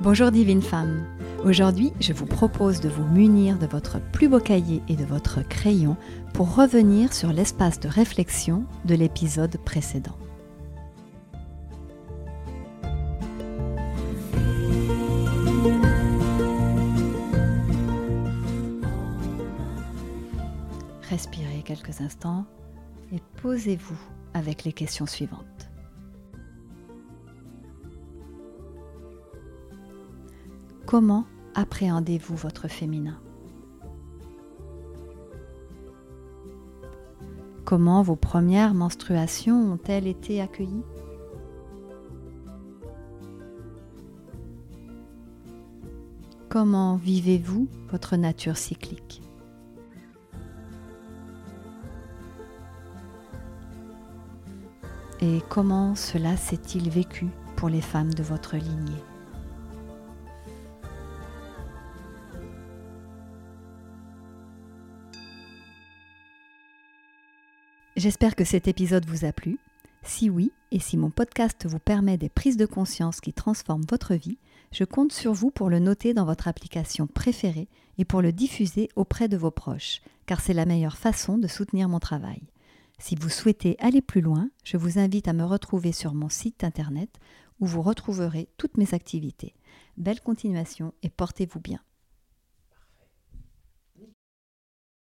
Bonjour divine femme. Aujourd'hui, je vous propose de vous munir de votre plus beau cahier et de votre crayon pour revenir sur l'espace de réflexion de l'épisode précédent. Respirez quelques instants et posez-vous avec les questions suivantes. Comment appréhendez-vous votre féminin? Comment vos premières menstruations ont-elles été accueillies? Comment vivez-vous votre nature cyclique? Et comment cela s'est-il vécu pour les femmes de votre lignée? J'espère que cet épisode vous a plu. Si oui, et si mon podcast vous permet des prises de conscience qui transforment votre vie, je compte sur vous pour le noter dans votre application préférée et pour le diffuser auprès de vos proches, car c'est la meilleure façon de soutenir mon travail. Si vous souhaitez aller plus loin, je vous invite à me retrouver sur mon site internet où vous retrouverez toutes mes activités. Belle continuation et portez-vous bien.